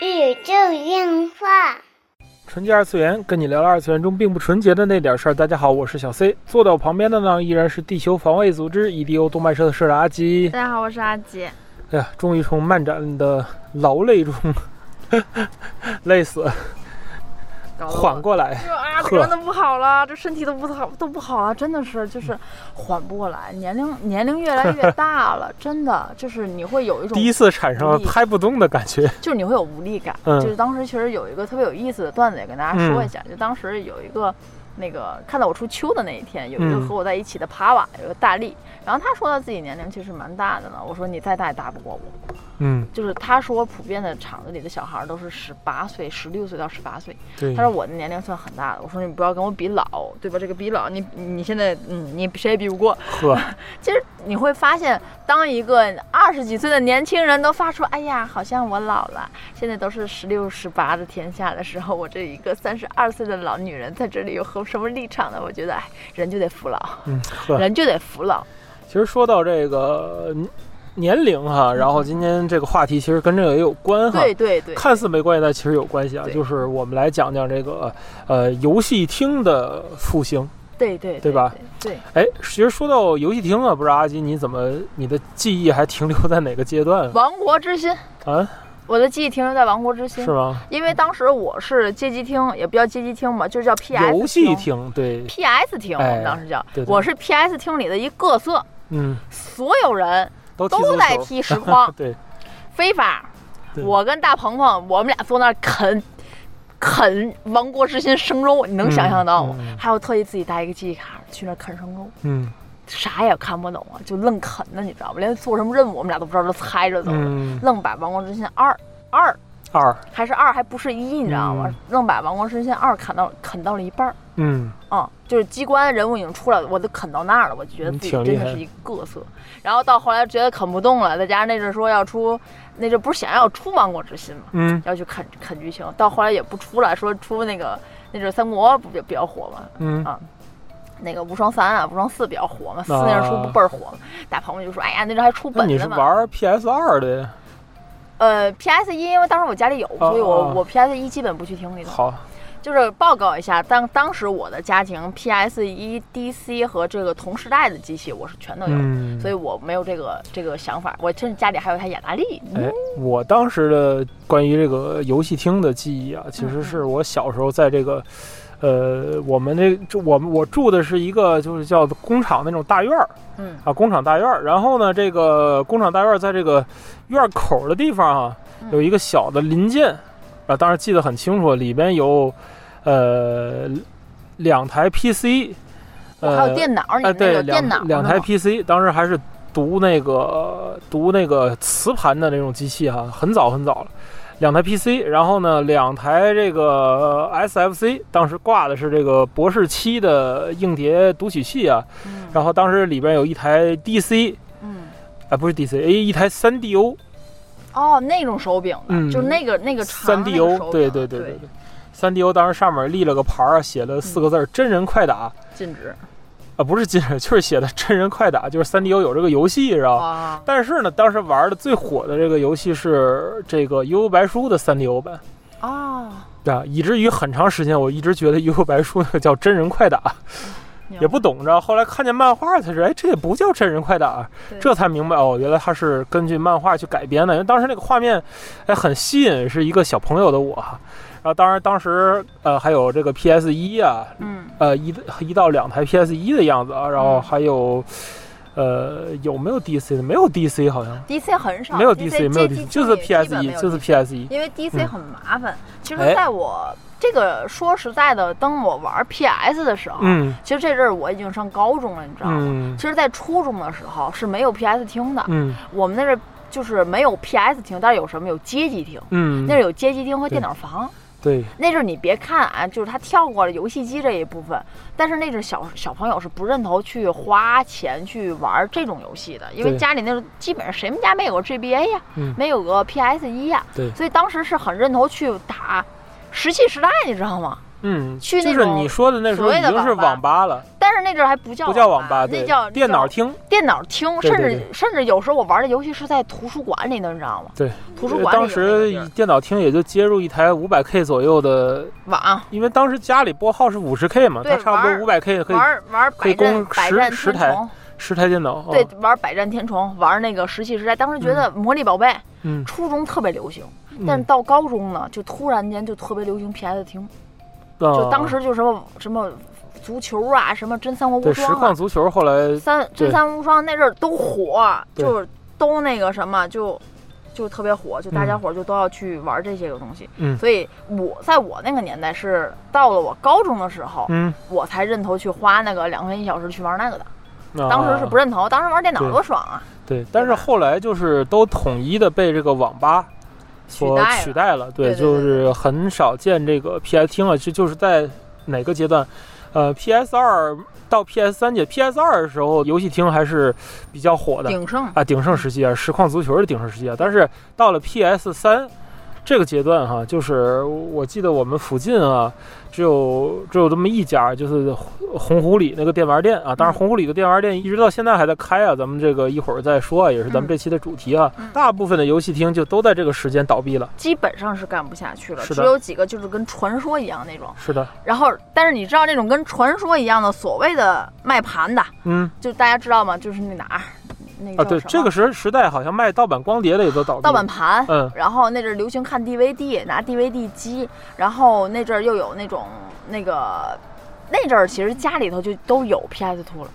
宇宙电话。纯洁二次元，跟你聊聊二次元中并不纯洁的那点事儿。大家好，我是小 C，坐在我旁边的呢依然是地球防卫组织 EDO 动漫社的社长阿吉。大家好，我是阿吉。哎呀，终于从漫展的劳累中 累死，缓过来。啊，真的不好了，这身体都不好，都不好了，真的是就是缓不过来。年龄年龄越来越大了，真的就是你会有一种第一次产生了拍不动的感觉，就是你会有无力感。嗯，就是当时其实有一个特别有意思的段子，也跟大家说一下。就当时有一个那个看到我出秋的那一天，有一个和我在一起的帕瓦，有个大力。然后他说他自己年龄其实蛮大的了，我说你再大也大不过我。嗯，就是他说普遍的厂子里的小孩都是十八岁、十六岁到十八岁。对，他说我的年龄算很大的。我说你不要跟我比老，对吧？这个比老，你你现在嗯，你谁也比不过。呵，其实你会发现，当一个二十几岁的年轻人都发出“哎呀，好像我老了”，现在都是十六、十八的天下的时候，我这一个三十二岁的老女人在这里有何什么立场呢？我觉得，哎，人就得服老，嗯，人就得服老。其实说到这个年龄哈，然后今天这个话题其实跟这个也有关哈。对对对，看似没关系，但其实有关系啊。就是我们来讲讲这个呃游戏厅的复兴。对对对吧？对。哎，其实说到游戏厅啊，不知道阿基你怎么你的记忆还停留在哪个阶段？王国之心啊，我的记忆停留在王国之心。是吗？因为当时我是街机厅，也不叫街机厅嘛，就叫 PS 游戏厅。对，PS 厅我们当时叫。对。我是 PS 厅里的一个色。嗯，所有人都都在踢实况，对，非法。我跟大鹏鹏，我们俩坐那儿啃啃亡国之心生肉，你能想象到吗？还有特意自己带一个记忆卡去那啃生肉，嗯，啥也看不懂啊，就愣啃呢，你知道吧？连做什么任务我们俩都不知道，都猜着走，愣把亡国之心二二。二。还是二还不是一，你知道吗？愣把亡国之心二砍到啃到了一半儿，嗯。嗯，就是机关人物已经出来了，我都啃到那儿了，我就觉得自己真的是一个色。然后到后来觉得啃不动了，再加上那阵说要出，那阵不是想要出亡国之心嘛，嗯，要去啃啃剧情。到后来也不出来，说出那个那阵三国不比较火嘛，嗯啊，那个无双三啊，无双四比较火嘛，四那阵出不倍儿火嘛。大鹏就说，哎呀，那阵还出本子嘛。你是玩 PS 二的？呃，PS 一，因为当时我家里有，所以我我 PS 一基本不去厅里头。好。就是报告一下，当当时我的家庭 PS 一 DC 和这个同时代的机器，我是全都有，所以我没有这个这个想法。我甚至家里还有台雅达利。哎，我当时的关于这个游戏厅的记忆啊，其实是我小时候在这个，呃，我们这我们我住的是一个就是叫工厂那种大院儿，嗯啊，工厂大院儿。然后呢，这个工厂大院在这个院口的地方啊，有一个小的临建。啊，当时记得很清楚，里边有，呃，两台 PC，呃，还有电脑，哎，对，电脑，两台 PC，当时还是读那个读那个磁盘的那种机器哈，很早很早了，两台 PC，然后呢，两台这个 SFC，当时挂的是这个博士七的硬碟读取器啊，然后当时里边有一台 DC，嗯，哎，不是 DC，哎，一台三 DO。哦，那种手柄的，就那个那个三 D O，对对对对。对，三 D O 当时上面立了个牌儿，写了四个字儿“真人快打”，禁止。啊，不是禁止，就是写的“真人快打”，就是三 D O 有这个游戏，是吧？但是呢，当时玩的最火的这个游戏是这个《悠悠白书》的三 D O 版啊，对啊，以至于很长时间我一直觉得《悠悠白书》那个叫“真人快打”。也不懂着，后来看见漫画才知道，哎，这也不叫真人快打，这才明白哦，原来他是根据漫画去改编的。因为当时那个画面，哎，很吸引，是一个小朋友的我。然后当然当时呃还有这个 PS 一啊，嗯，呃一一到两台 PS 一的样子啊，然后还有呃有没有 DC 的？没有 DC 好像，DC 很少，没有 DC，没有 DC，就是 PS 一，就是 PS 一，因为 DC 很麻烦。其实在我。这个说实在的，当我玩 PS 的时候，嗯，其实这阵儿我已经上高中了，你知道吗？其实，在初中的时候是没有 PS 厅的，嗯，我们那阵就是没有 PS 厅，但是有什么？有街机厅，嗯，那有街机厅和电脑房，对，那阵你别看啊，就是他跳过了游戏机这一部分，但是那阵小小朋友是不认头去花钱去玩这种游戏的，因为家里那种基本上谁们家没有个 GBA 呀，没有个 PS 一呀，对，所以当时是很认头去打。石器时代，你知道吗？嗯，去那种你说的那时候已经是网吧了，但是那阵还不叫不叫网吧，那叫电脑厅。电脑厅，甚至甚至有时候我玩的游戏是在图书馆里的，你知道吗？对，图书馆当时电脑厅也就接入一台五百 K 左右的网，因为当时家里拨号是五十 K 嘛，它差不多五百 K 可以玩玩可以供十十台十台电脑。对，玩百战天虫，玩那个石器时代，当时觉得魔力宝贝，嗯，初中特别流行，但是到高中呢，就突然间就特别流行 PS 厅。就当时就什么什么足球啊，什么真三国无双，对，实况足球后来三真三国无双那阵儿都火，就是都那个什么，就就特别火，就大家伙就都要去玩这些个东西。嗯，所以我在我那个年代是到了我高中的时候，嗯，我才认头去花那个两块钱一小时去玩那个的。当时是不认头，当时玩电脑多爽啊！对，但是后来就是都统一的被这个网吧。所取代了，对，就是很少见这个 PS 厅了。就就是在哪个阶段，呃，PS 二到 PS 三届，PS 二的时候，游戏厅还是比较火的，鼎盛啊，鼎盛时期啊，实况足球的鼎盛时期啊。但是到了 PS 三这个阶段哈，就是我记得我们附近啊。只有只有这么一家，就是红湖里那个电玩店啊。当然，红湖里的电玩店一直到现在还在开啊。咱们这个一会儿再说啊，也是咱们这期的主题啊。大部分的游戏厅就都在这个时间倒闭了，基本上是干不下去了。只有几个就是跟传说一样那种。是的。然后，但是你知道那种跟传说一样的所谓的卖盘的，嗯，就大家知道吗？就是那哪儿？啊，对，这个时时代好像卖盗版光碟的也都倒闭。盗版盘，嗯，然后那阵流行看 DVD，拿 DVD 机，然后那阵又有那种那个，那阵儿其实家里头就都有 PS Two 了。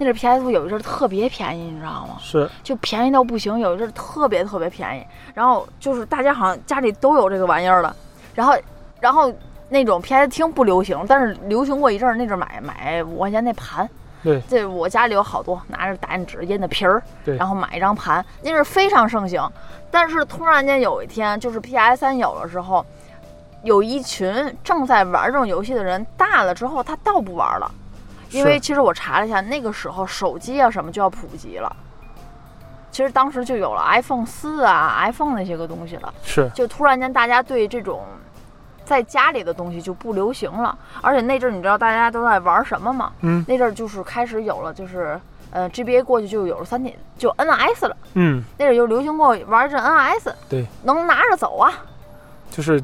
那阵 PS Two 有一阵特别便宜，你知道吗？是，就便宜到不行，有一阵特别特别便宜。然后就是大家好像家里都有这个玩意儿了。然后，然后那种 PS 厅不流行，但是流行过一阵儿，那阵买买五块钱那盘。对，这我家里有好多拿着打印纸印的皮儿，对，然后买一张盘，那是非常盛行。但是突然间有一天，就是 PS 三有的时候，有一群正在玩这种游戏的人，大了之后他倒不玩了，因为其实我查了一下，那个时候手机啊什么就要普及了。其实当时就有了 iPhone 四啊、iPhone 那些个东西了，是，就突然间大家对这种。在家里的东西就不流行了，而且那阵儿你知道大家都在玩什么吗？嗯，那阵儿就是开始有了，就是呃 GBA 过去就有了三 D，就 NS 了。嗯，那阵儿就流行过玩这 NS，对，能拿着走啊。就是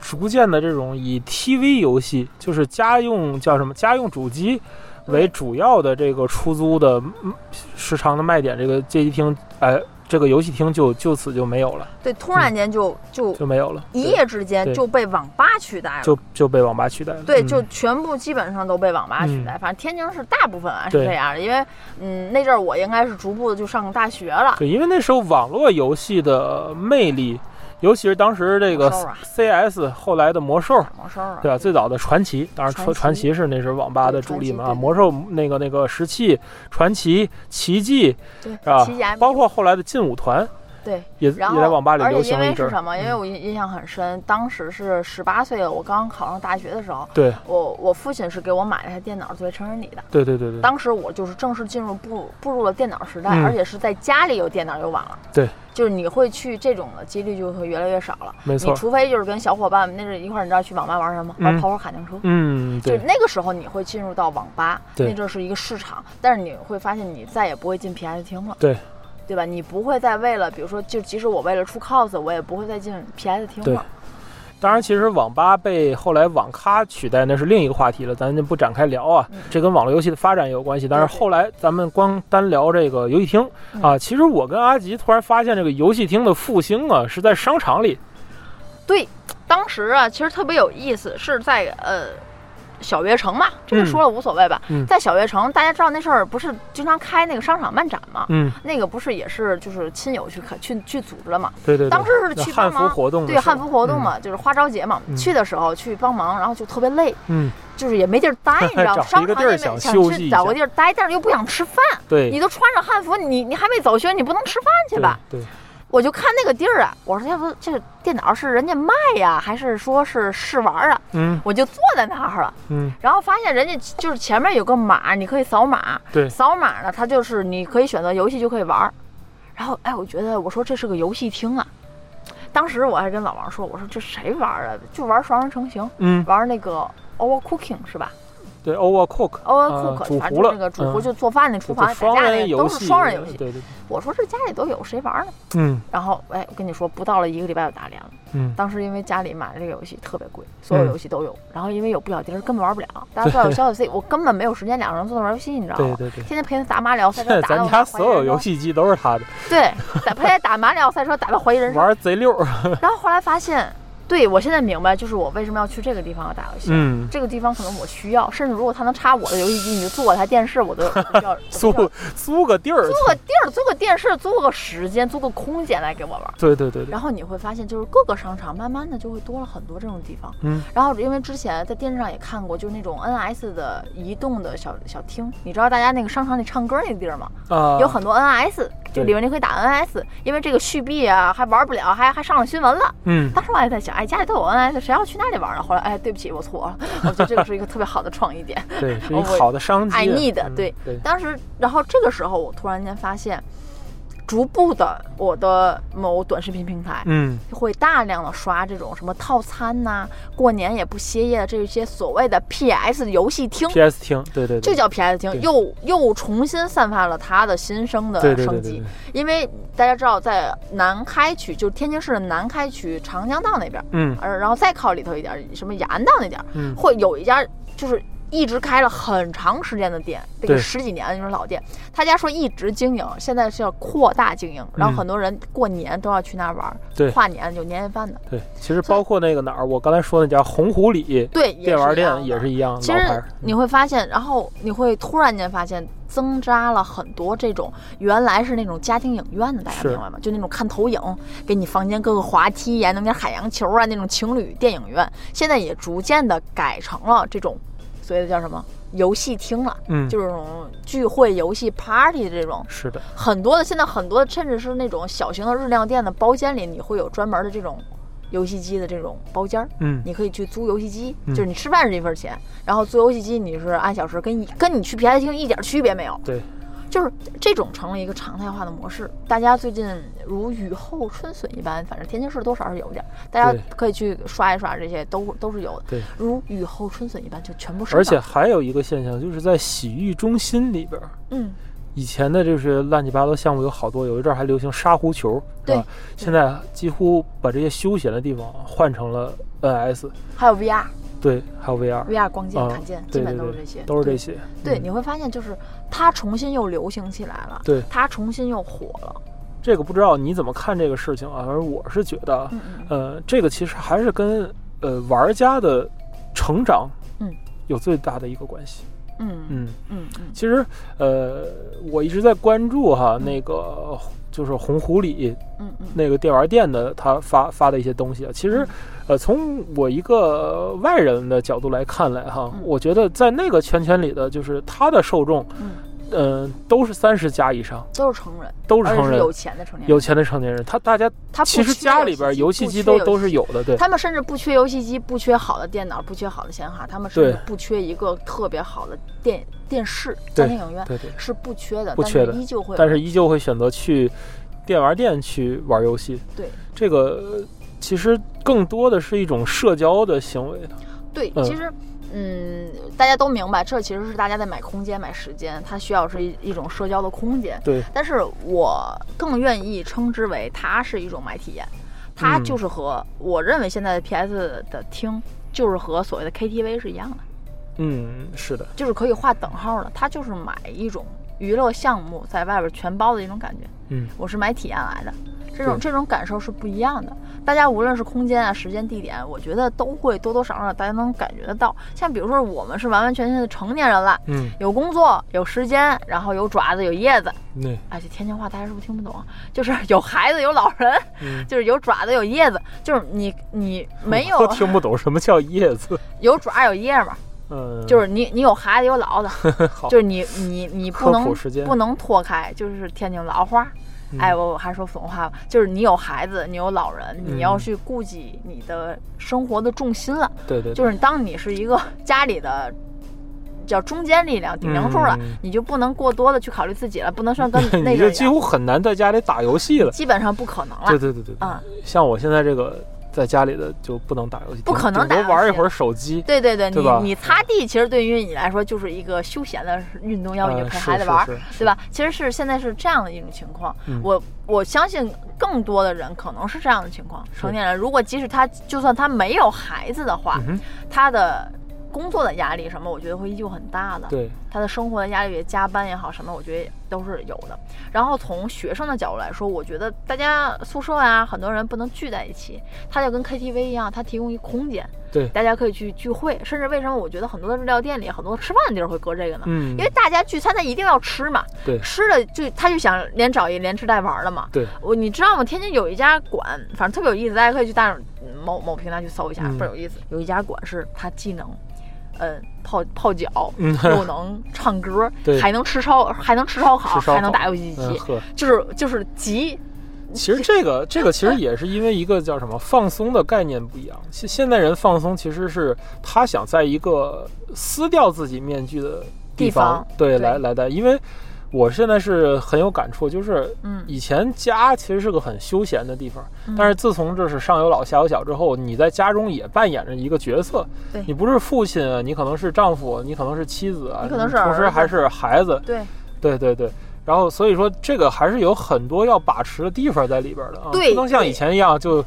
逐渐的这种以 TV 游戏，就是家用叫什么家用主机为主要的这个出租的时长的卖点，这个街机厅，哎。这个游戏厅就就此就没有了，对，突然间就就就没有了，一夜之间就被网吧取代了，就就被网吧取代了，对，就全部基本上都被网吧取代。反正天津市大部分啊是这样的，因为嗯那阵儿我应该是逐步的就上大学了，对，因为那时候网络游戏的魅力。尤其是当时这个 CS 后来的魔兽，魔兽对吧？最早的传奇，当然传传奇是那时候网吧的主力嘛。魔兽那个那个石器、传奇、奇迹，是吧？包括后来的劲舞团。对，也也在网吧里流行一阵。因为是什么？因为我印印象很深，当时是十八岁，我刚考上大学的时候。对。我我父亲是给我买了台电脑作为成人礼的。对对对对。当时我就是正式进入步步入了电脑时代，而且是在家里有电脑有网了。对。就是你会去这种的几率就会越来越少了。没错。你除非就是跟小伙伴们那是一块儿，你知道去网吧玩什么？玩跑跑卡丁车。嗯，对。就那个时候你会进入到网吧，那阵是一个市场，但是你会发现你再也不会进 PS 厅了。对。对吧？你不会再为了，比如说，就即使我为了出 cos，我也不会再进 PS 厅了。对，当然，其实网吧被后来网咖取代，那是另一个话题了，咱就不展开聊啊。这跟网络游戏的发展也有关系。但是后来咱们光单聊这个游戏厅啊，其实我跟阿吉突然发现，这个游戏厅的复兴啊，是在商场里。对，当时啊，其实特别有意思，是在呃。小悦城嘛，这个说了无所谓吧。在小悦城，大家知道那事儿不是经常开那个商场漫展嘛？嗯，那个不是也是就是亲友去看去去组织了嘛？对对。当时是去帮忙活动，对汉服活动嘛，就是花朝节嘛。去的时候去帮忙，然后就特别累，嗯，就是也没地儿待，你知道吗？商场也想去找个地儿待，但是又不想吃饭。对，你都穿着汉服，你你还没走学，你不能吃饭去吧？对。我就看那个地儿啊，我说要不这个电脑是人家卖呀，还是说是试玩啊？嗯，我就坐在那儿了。嗯，然后发现人家就是前面有个码，你可以扫码。对，扫码呢，它就是你可以选择游戏就可以玩。然后哎，我觉得我说这是个游戏厅啊，当时我还跟老王说，我说这谁玩啊？就玩双人成行，嗯，玩那个 Overcooking 是吧？对，Overcook。Overcook，煮糊了反正就是那个煮糊就做饭那厨房打双架那个都是双人游戏。对对。我说这家里都有，谁玩呢？嗯然后哎，我跟你说，不到了一个礼拜就打脸了。嗯，当时因为家里买了这个游戏特别贵，所有游戏都有。然后因为有不小丁儿，根本玩不了。大家知道有小游戏，我根本没有时间两个人坐那玩游戏，你知道吗？对对对。天天陪他打马里奥赛车，咱家所有游戏机都是他的。对，打陪他打马里奥赛车，打到怀疑人生。玩贼溜。然后后来发现。对，我现在明白，就是我为什么要去这个地方打游戏。嗯，这个地方可能我需要，甚至如果他能插我的游戏机，你就租我台电视，我都要 租租个地儿，租个地儿，租个电视，租个时间，租个空间来给我玩。对对对对。然后你会发现，就是各个商场慢慢的就会多了很多这种地方。嗯。然后因为之前在电视上也看过，就是那种 NS 的移动的小小厅，你知道大家那个商场里唱歌那个地儿吗？啊。有很多 NS，就里面你可以打 NS，因为这个续币啊还玩不了，还还上了新闻了。嗯。当时我还在想，哎，家里都有 NS。谁要去那里玩呢？后来，哎，对不起，我错了。我觉得这个是一个特别好的创意点，对，是 一个好的商机。I need，对对。当时，然后这个时候，我突然间发现，逐步的，我的某短视频平台，嗯，会大量的刷这种什么套餐呐、过年也不歇业的这些所谓的 PS 游戏厅。PS 厅，对对，就叫 PS 厅，又又重新散发了它的新生的生机。因为大家知道，在南开区，就是天津市的南开区长江道那边，嗯，而然后再靠里头一点，什么雅安道那点，嗯，会有一家就是。一直开了很长时间的店，这个十几年的那种老店，他家说一直经营，现在是要扩大经营，然后很多人过年都要去那儿玩，对，跨年有年夜饭的。对，其实包括那个哪儿，我刚才说那家红湖里，对，电玩店也是一样。其实你会发现，然后你会突然间发现，增加了很多这种原来是那种家庭影院的，大家明白吗？就那种看投影，给你房间各个滑梯呀，弄点海洋球啊，那种情侣电影院，现在也逐渐的改成了这种。所谓的叫什么游戏厅了，嗯，就是这种聚会游戏 party 这种，是的，很多的现在很多甚至是那种小型的日料店的包间里，你会有专门的这种游戏机的这种包间儿，嗯，你可以去租游戏机，嗯、就是你吃饭是一份钱，然后租游戏机你是按小时，跟你跟你去 PS 厅一点区别没有，对。就是这种成了一个常态化的模式，大家最近如雨后春笋一般，反正天津市多少是有点，大家可以去刷一刷，这些都都是有的。对，如雨后春笋一般，就全部是。而且还有一个现象，就是在洗浴中心里边，嗯，以前的就是乱七八糟项目有好多，有一阵还流行沙狐球，对，现在几乎把这些休闲的地方换成了 NS，还有 VR。对，还有 VR，VR 光剑、砍剑，基本都是这些，都是这些。对，你会发现就是它重新又流行起来了，对，它重新又火了。这个不知道你怎么看这个事情啊？而我是觉得，嗯呃，这个其实还是跟呃玩家的成长，嗯，有最大的一个关系。嗯嗯嗯嗯。其实呃，我一直在关注哈那个。就是红狐狸，嗯嗯，那个电玩店的他发发的一些东西啊，其实，呃，从我一个外人的角度来看来哈，嗯、我觉得在那个圈圈里的，就是他的受众，嗯，呃，都是三十加以上，都是成人，都是成人，有钱的成年人，有钱的成年人，他大家他其实家里边游戏机都都是有的，对，他们甚至不缺游戏机，不缺好的电脑，不缺好的显卡，他们甚至不缺一个特别好的电电视家庭影院，对对，是不缺的，不缺的，依旧会，但是依旧会选择去。电玩店去玩游戏，对。这个其实更多的是一种社交的行为。对，嗯、其实，嗯，大家都明白，这其实是大家在买空间、买时间，它需要是一一种社交的空间。对，但是我更愿意称之为它是一种买体验，它就是和、嗯、我认为现在的 PS 的厅就是和所谓的 KTV 是一样的。嗯，是的，就是可以划等号的，它就是买一种娱乐项目在外边全包的一种感觉。嗯，我是买体验来的，这种这种感受是不一样的。大家无论是空间啊、时间、地点，我觉得都会多多少少大家能感觉得到。像比如说我们是完完全全的成年人了，嗯，有工作、有时间，然后有爪子、有叶子。对，哎，这天津话大家是不是听不懂？就是有孩子、有老人，嗯、就是有爪子、有叶子，就是你你没有都听不懂什么叫叶子，有爪有叶嘛。嗯，就是你，你有孩子有老的，就是你，你，你不能不能脱开，就是天津老话。嗯、哎，我还说普通话，就是你有孩子，你有老人，嗯、你要去顾及你的生活的重心了。对对,对。就是当你是一个家里的叫中间力量、顶梁柱了，你就不能过多的去考虑自己了，不能说跟 那个你就几乎很难在家里打游戏了，基本上不可能了。对对对对，嗯，像我现在这个。在家里的就不能打游戏，不可能打，玩一会儿手机。对对对，你你擦地，其实对于你来说就是一个休闲的运动，要你陪孩子玩，对吧？其实是现在是这样的一种情况。我我相信更多的人可能是这样的情况。成年人如果即使他就算他没有孩子的话，他的。工作的压力什么，我觉得会依旧很大的。对，他的生活的压力，加班也好，什么，我觉得都是有的。然后从学生的角度来说，我觉得大家宿舍啊，很多人不能聚在一起，他就跟 KTV 一样，他提供一空间，对，大家可以去聚会。甚至为什么我觉得很多的日料店里，很多吃饭的地儿会搁这个呢？嗯，因为大家聚餐，他一定要吃嘛。对，吃了就他就想连找一连吃带玩的嘛。对，我你知道吗？天津有一家馆，反正特别有意思，大家可以去大某某平台去搜一下，倍儿有意思。有一家馆是它技能。嗯，泡泡脚，又能唱歌，还能吃烧，还能吃烧烤，还能打游戏机，就是就是集。其实这个这个其实也是因为一个叫什么放松的概念不一样。现现代人放松其实是他想在一个撕掉自己面具的地方，对，来来的，因为。我现在是很有感触，就是，嗯，以前家其实是个很休闲的地方，但是自从这是上有老下有小之后，你在家中也扮演着一个角色，对，你不是父亲，你可能是丈夫，你可能是妻子啊，你可能是同时还是孩子，对，对对对，然后所以说这个还是有很多要把持的地方在里边的啊，对，不能像以前一样就。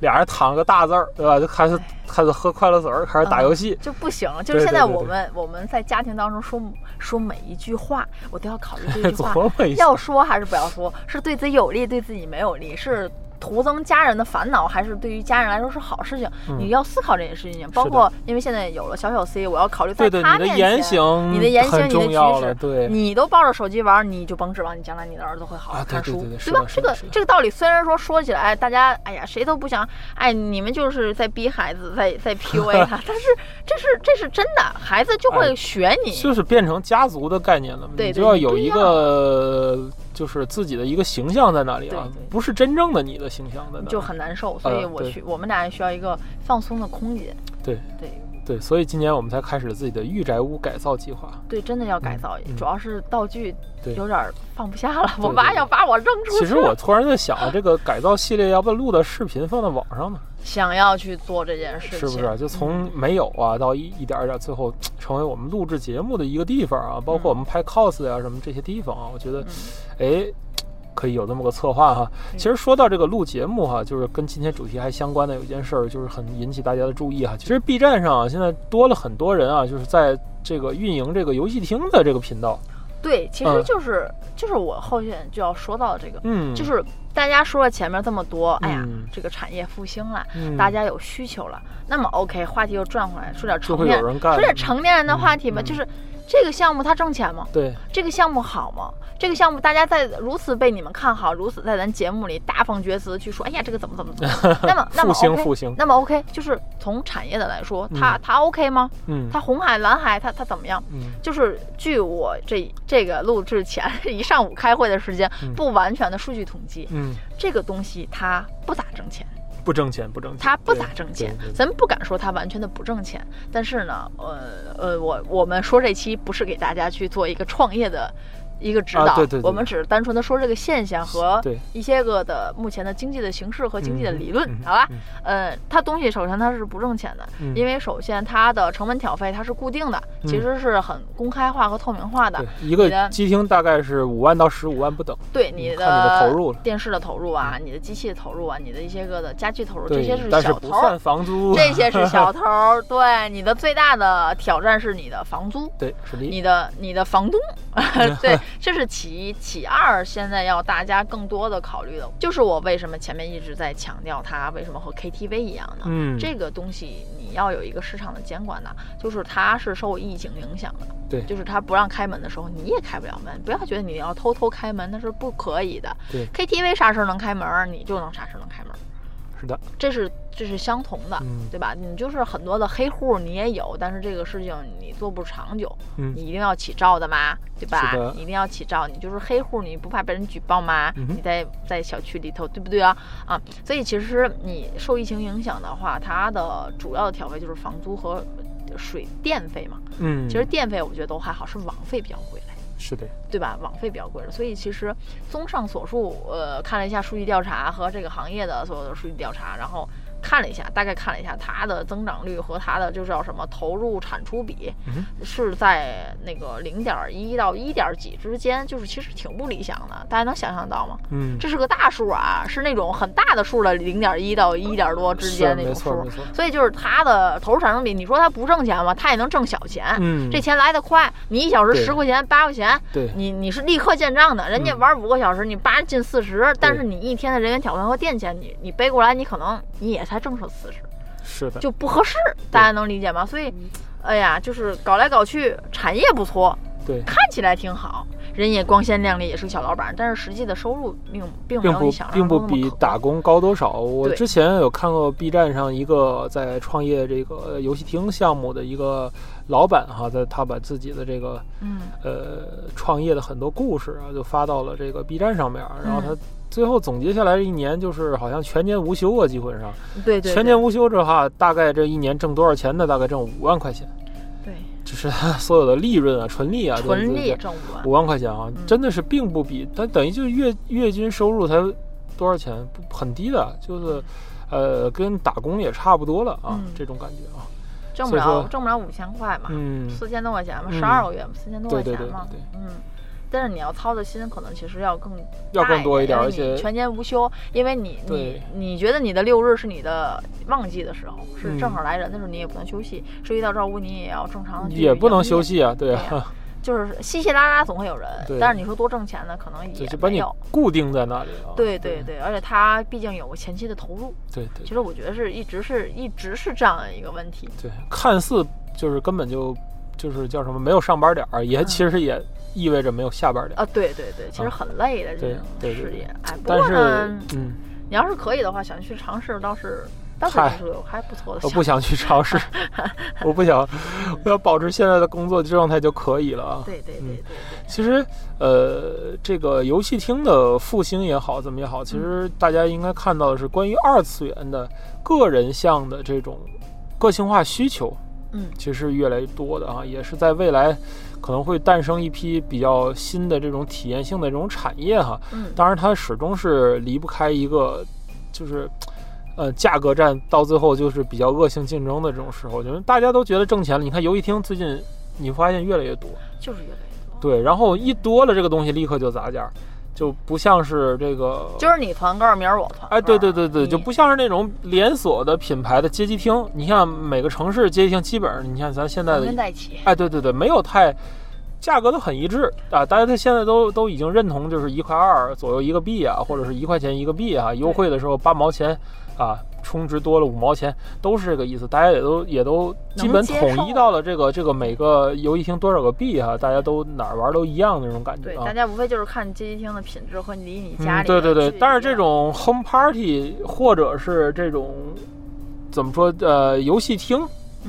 俩人躺个大字儿，对吧？就开始开始喝快乐水儿，开始打游戏，就不行。就是现在我们我们在家庭当中说说每一句话，我都要考虑这句 话要说还是不要说，是对自己有利，对自己没有利，是。徒增家人的烦恼，还是对于家人来说是好事情。你要思考这件事情，包括因为现在有了小小 C，我要考虑在他面前，你的言行、你的举止，对，你都抱着手机玩，你就甭指望你将来你的儿子会好好看书，对吧？这个这个道理虽然说说起来，大家哎呀谁都不想，哎你们就是在逼孩子，在在 PUA 他，但是这是这是真的，孩子就会学你，就是变成家族的概念了，对，就要有一个。就是自己的一个形象在那里了，不是真正的你的形象在那，就很难受。所以我需我们俩需要一个放松的空间。对对对，所以今年我们才开始自己的御宅屋改造计划。对，真的要改造，主要是道具有点放不下了。我妈要把我扔出去。其实我突然在想，这个改造系列要不录的视频放在网上呢？想要去做这件事情，是不是？就从没有啊到一一点一点，最后成为我们录制节目的一个地方啊，包括我们拍 cos 啊什么这些地方啊，我觉得，哎，可以有这么个策划哈。其实说到这个录节目哈，就是跟今天主题还相关的有一件事儿，就是很引起大家的注意哈。其实 B 站上啊，现在多了很多人啊，就是在这个运营这个游戏厅的这个频道。对，其实就是就是我后面就要说到这个，嗯，就是大家说了前面这么多，哎呀，这个产业复兴了，大家有需求了，那么 OK，话题又转回来，说点成年，说点成年人的话题吧，就是。这个项目它挣钱吗？对，这个项目好吗？这个项目大家在如此被你们看好，如此在咱节目里大放厥词去说，哎呀，这个怎么怎么怎 么？那么那么 OK，那么 OK，就是从产业的来说，它它 OK 吗？嗯，它红海蓝海它它怎么样？嗯，就是据我这这个录制前 一上午开会的时间，不完全的数据统计，嗯，这个东西它不咋挣钱。不挣钱，不挣钱，它不咋挣钱，咱们不敢说它完全的不挣钱。但是呢，呃呃，我我们说这期不是给大家去做一个创业的。一个指导，我们只是单纯的说这个现象和一些个的目前的经济的形势和经济的理论，好吧？呃，它东西首先它是不挣钱的，因为首先它的成本挑费它是固定的，其实是很公开化和透明化的。一个机厅大概是五万到十五万不等。对你的投入，电视的投入啊，你的机器的投入啊，你的一些个的家具投入，这些是小头。房租。这些是小头。对，你的最大的挑战是你的房租。对，是的。你的你的房东。对。这是其一，其二，现在要大家更多的考虑的，就是我为什么前面一直在强调它为什么和 KTV 一样呢？嗯，这个东西你要有一个市场的监管的，就是它是受疫情影响的，对，就是它不让开门的时候，你也开不了门。不要觉得你要偷偷开门那是不可以的，对，KTV 啥时候能开门，你就能啥时候能开门。是的，这是这是相同的，对吧？你就是很多的黑户你也有，但是这个事情你做不长久，你一定要起照的嘛，对吧？你一定要起照，你就是黑户，你不怕被人举报吗？你在在小区里头，对不对啊？啊，所以其实你受疫情影响的话，它的主要的调费就是房租和水电费嘛。嗯，其实电费我觉得都还好，是网费比较贵嘞。是的，对吧？网费比较贵了，所以其实综上所述，呃，看了一下数据调查和这个行业的所有的数据调查，然后。看了一下，大概看了一下它的增长率和它的就叫什么投入产出比，是在那个零点一到一点几之间，就是其实挺不理想的。大家能想象到吗？嗯，这是个大数啊，是那种很大的数的零点一到一点多之间那种数。所以就是它的投入产出比，你说它不挣钱吗？它也能挣小钱。嗯，这钱来得快，你一小时十块钱八块钱，对，你你是立刻见账的。人家玩五个小时，你八进四十，但是你一天的人员挑战和电钱，你你背过来，你可能你也才挣出四十。是的，就不合适，大家能理解吗？所以，哎呀，就是搞来搞去，产业不错，对，看起来挺好，人也光鲜亮丽，也是个小老板，但是实际的收入并并并不并不比打工高多少。我之前有看过 B 站上一个在创业这个游戏厅项目的一个老板哈，在他把自己的这个嗯呃创业的很多故事啊，就发到了这个 B 站上面，然后他。最后总结下来，一年就是好像全年无休啊，基本上。对对。全年无休的话，大概这一年挣多少钱呢？大概挣五万块钱。对。就是他所有的利润啊，纯利啊，纯利挣五万。五万块钱啊，真的是并不比他等于就是月月均收入才多少钱？很低的，就是，呃，跟打工也差不多了啊，这种感觉啊。挣不了，挣不了五千块嘛。嗯。四千多块钱嘛，十二个月嘛，四千多块钱嘛。对对对对。嗯。但是你要操的心可能其实要更要更多一点，而且全年无休，因为你你你觉得你的六日是你的旺季的时候，是正好来人的时候，你也不能休息，涉及到照顾你也要正常的也不能休息啊，对啊，就是稀稀拉拉总会有人，但是你说多挣钱呢，可能也没有固定在那里了，对对对，而且他毕竟有个前期的投入，对对，其实我觉得是一直是一直是这样的一个问题，对，看似就是根本就就是叫什么没有上班点儿，也其实也。意味着没有下班点啊！对对对，其实很累的这种事业。哎，不过呢，嗯，你要是可以的话，想去尝试，倒是倒是还不错的。我不想去尝试，我不想，我要保持现在的工作状态就可以了啊。对对对对。其实，呃，这个游戏厅的复兴也好，怎么也好，其实大家应该看到的是关于二次元的个人向的这种个性化需求。嗯，其实越来越多的啊，也是在未来。可能会诞生一批比较新的这种体验性的这种产业哈，嗯，当然它始终是离不开一个，就是，呃，价格战到最后就是比较恶性竞争的这种时候，就是大家都觉得挣钱了。你看游戏厅最近你发现越来越多，就是越来越多，对，然后一多了这个东西立刻就砸价。就不像是这个，今儿你团购，明儿我团。哎，对对对对，就不像是那种连锁的品牌的街机厅。你像每个城市街机厅，基本上你看咱现在的，哎，对对对，没有太，价格都很一致啊。大家他现在都都已经认同，就是一块二左右一个币啊，或者是一块钱一个币啊，优惠的时候八毛钱啊。充值多了五毛钱，都是这个意思。大家也都也都基本统一到了这个这个每个游戏厅多少个币哈，大家都哪儿玩都一样那种感觉。对，大家无非就是看街机厅的品质和离你家里。对对对，但是这种 home party 或者是这种怎么说呃游戏厅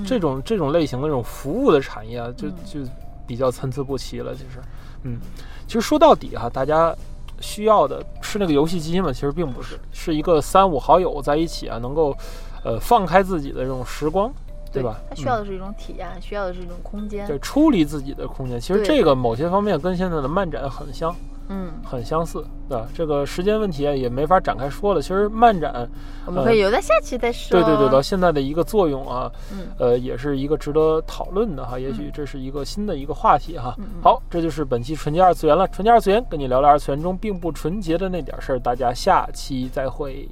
这种这种类型的这种服务的产业啊，就就比较参差不齐了。其实，嗯，其实说到底哈，大家。需要的是那个游戏机吗？其实并不是，是一个三五好友在一起啊，能够，呃，放开自己的这种时光，对吧？它需要的是一种体验，需要的是一种空间，对，出离自己的空间。其实这个某些方面跟现在的漫展很像。嗯，很相似，对吧？这个时间问题也没法展开说了。其实漫展，我们可以留到下期再说。对对对，到现在的一个作用啊，嗯，呃，也是一个值得讨论的哈。也许这是一个新的一个话题哈。好，这就是本期纯洁二次元了。纯洁二次元跟你聊聊二次元中并不纯洁的那点事儿。大家下期再会。